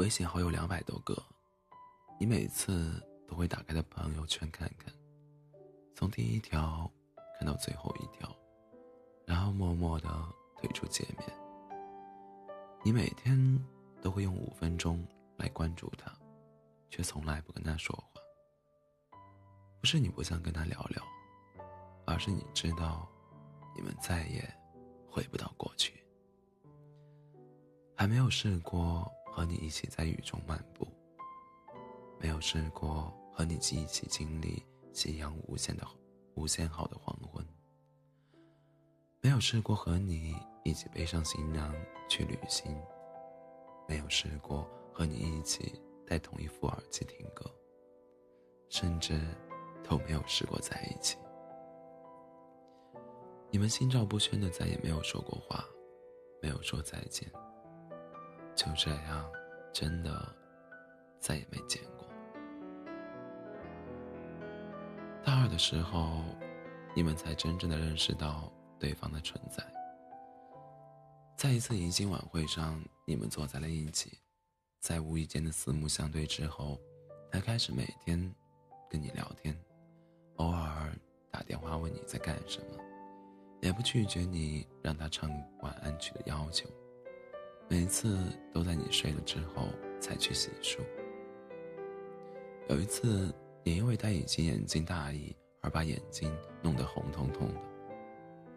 微信好友两百多个，你每次都会打开的朋友圈看看，从第一条看到最后一条，然后默默的退出界面。你每天都会用五分钟来关注他，却从来不跟他说话。不是你不想跟他聊聊，而是你知道，你们再也回不到过去。还没有试过和你一起在雨中漫步，没有试过和你一起经历夕阳无限的无限好的黄昏，没有试过和你一起背上行囊去旅行，没有试过和你一起戴同一副耳机听歌，甚至都没有试过在一起。你们心照不宣的再也没有说过话，没有说再见。就这样，真的再也没见过。大二的时候，你们才真正的认识到对方的存在。在一次迎新晚会上，你们坐在了一起，在无意间的四目相对之后，他开始每天跟你聊天，偶尔打电话问你在干什么，也不拒绝你让他唱晚安曲的要求。每次都在你睡了之后才去洗漱。有一次，你因为戴隐形眼镜大意而把眼睛弄得红彤彤的，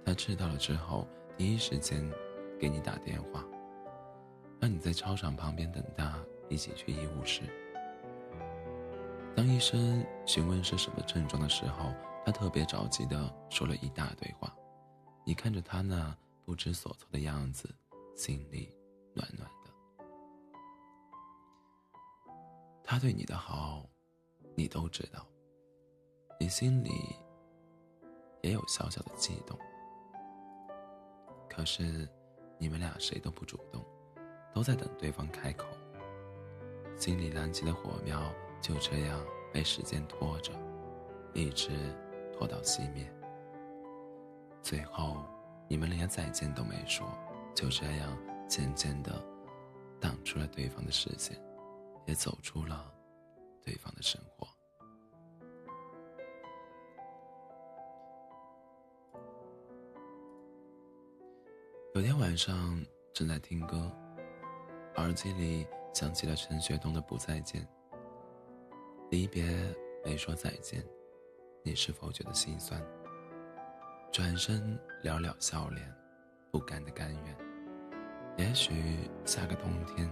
他知道了之后，第一时间给你打电话，让你在操场旁边等他一起去医务室。当医生询问是什么症状的时候，他特别着急的说了一大堆话。你看着他那不知所措的样子，心里。他对你的好，你都知道。你心里也有小小的悸动，可是你们俩谁都不主动，都在等对方开口。心里燃起的火苗就这样被时间拖着，一直拖到熄灭。最后，你们连再见都没说，就这样。渐渐的，挡出了对方的视线，也走出了对方的生活。有天晚上正在听歌，耳机里响起了陈学冬的《不再见》。离别没说再见，你是否觉得心酸？转身寥寥笑脸，不甘的甘愿。也许下个冬天，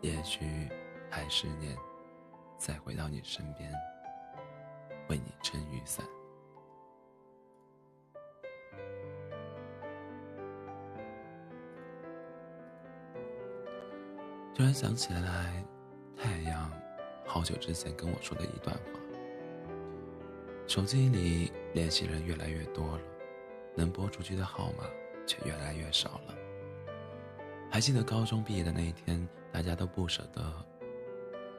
也许还是年，再回到你身边，为你撑雨伞。突然想起来，太阳好久之前跟我说的一段话。手机里联系人越来越多了，能拨出去的号码却越来越少了。还记得高中毕业的那一天，大家都不舍得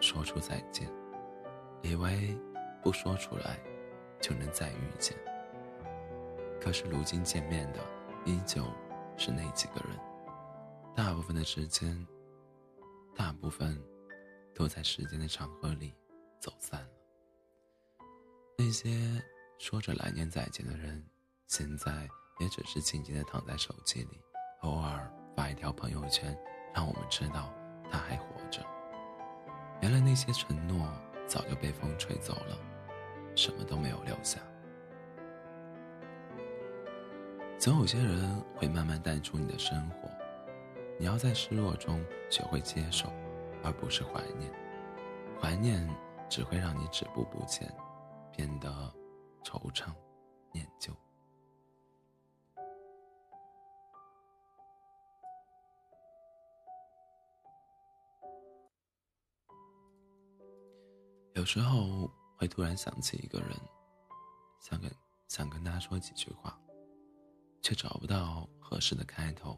说出再见，以为不说出来就能再遇见。可是如今见面的依旧是那几个人，大部分的时间，大部分都在时间的长河里走散了。那些说着来年再见的人，现在也只是静静的躺在手机里，偶尔。发一条朋友圈，让我们知道他还活着。原来那些承诺早就被风吹走了，什么都没有留下。总有些人会慢慢淡出你的生活，你要在失落中学会接受，而不是怀念。怀念只会让你止步不前，变得惆怅念旧。有时候会突然想起一个人，想跟想跟他说几句话，却找不到合适的开头。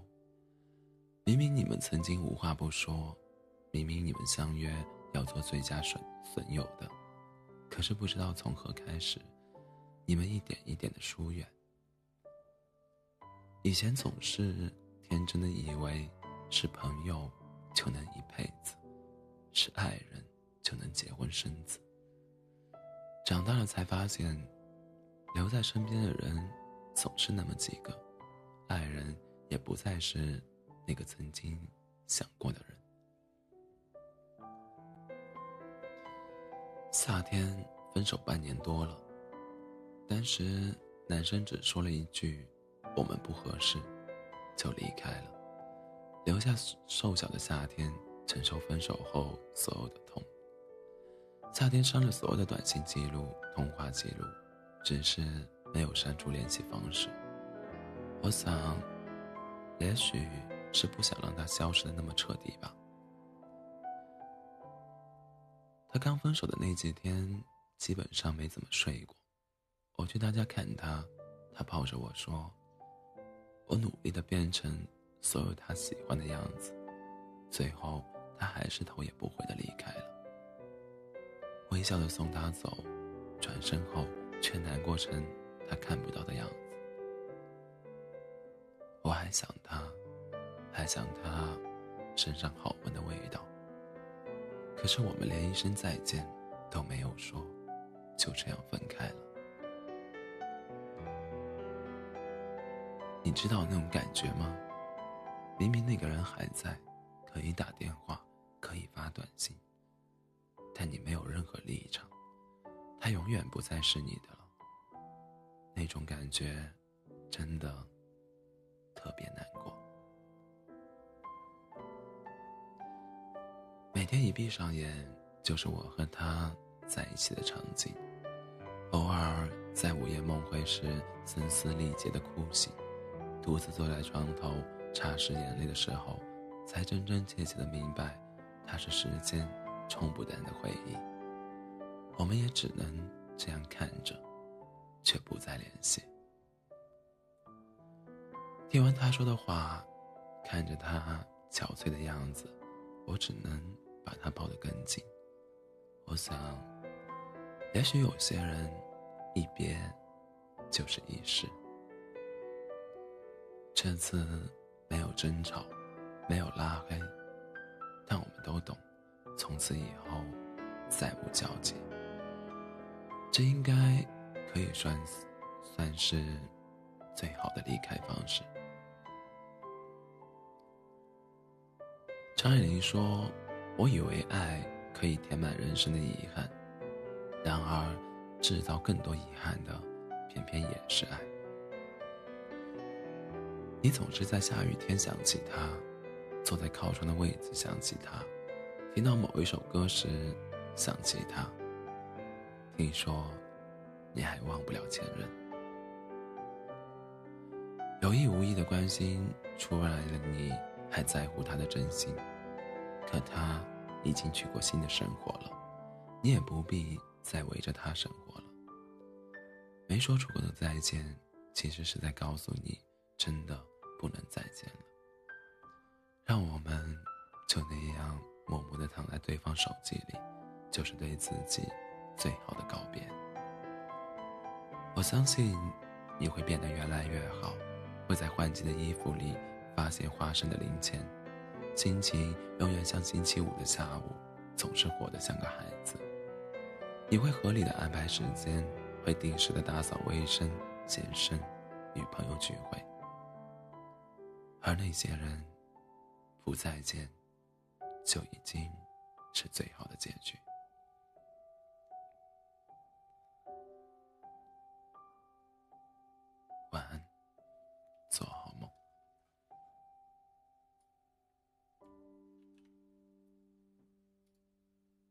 明明你们曾经无话不说，明明你们相约要做最佳损损友的，可是不知道从何开始，你们一点一点的疏远。以前总是天真的以为是朋友就能一辈子，是爱人就能结婚生子。长大了才发现，留在身边的人总是那么几个，爱人也不再是那个曾经想过的人。夏天分手半年多了，当时男生只说了一句“我们不合适”，就离开了，留下瘦小的夏天承受分手后所有的。夏天删了所有的短信记录、通话记录，只是没有删除联系方式。我想，也许是不想让他消失的那么彻底吧。他刚分手的那几天，基本上没怎么睡过。我去他家看他，他抱着我说：“我努力的变成所有他喜欢的样子，最后他还是头也不回的离开了。”微笑的送他走，转身后却难过成他看不到的样子。我还想他，还想他身上好闻的味道。可是我们连一声再见都没有说，就这样分开了。你知道那种感觉吗？明明那个人还在，可以打电话，可以发短信。但你没有任何立场，他永远不再是你的了。那种感觉，真的特别难过。每天一闭上眼，就是我和他在一起的场景。偶尔在午夜梦回时，声嘶力竭的哭醒，独自坐在床头擦拭眼泪的时候，才真真切切的明白，他是时间。冲不淡的回忆，我们也只能这样看着，却不再联系。听完他说的话，看着他憔悴的样子，我只能把他抱得更紧。我想，也许有些人一别就是一世。这次没有争吵，没有拉黑，但我们都懂。从此以后，再无交集。这应该可以算算是最好的离开方式。张爱玲说：“我以为爱可以填满人生的遗憾，然而制造更多遗憾的，偏偏也是爱。你总是在下雨天想起他，坐在靠窗的位子想起他。”听到某一首歌时，想起他。听说，你还忘不了前任。有意无意的关心，出来了你还在乎他的真心。可他已经去过新的生活了，你也不必再围着他生活了。没说出口的再见，其实是在告诉你，真的不能再见了。让我们就那样。默默地躺在对方手机里，就是对自己最好的告别。我相信你会变得越来越好，会在换季的衣服里发现花生的零钱，心情永远像星期五的下午，总是活得像个孩子。你会合理的安排时间，会定时的打扫卫生、健身、与朋友聚会，而那些人不再见。就已经是最好的结局。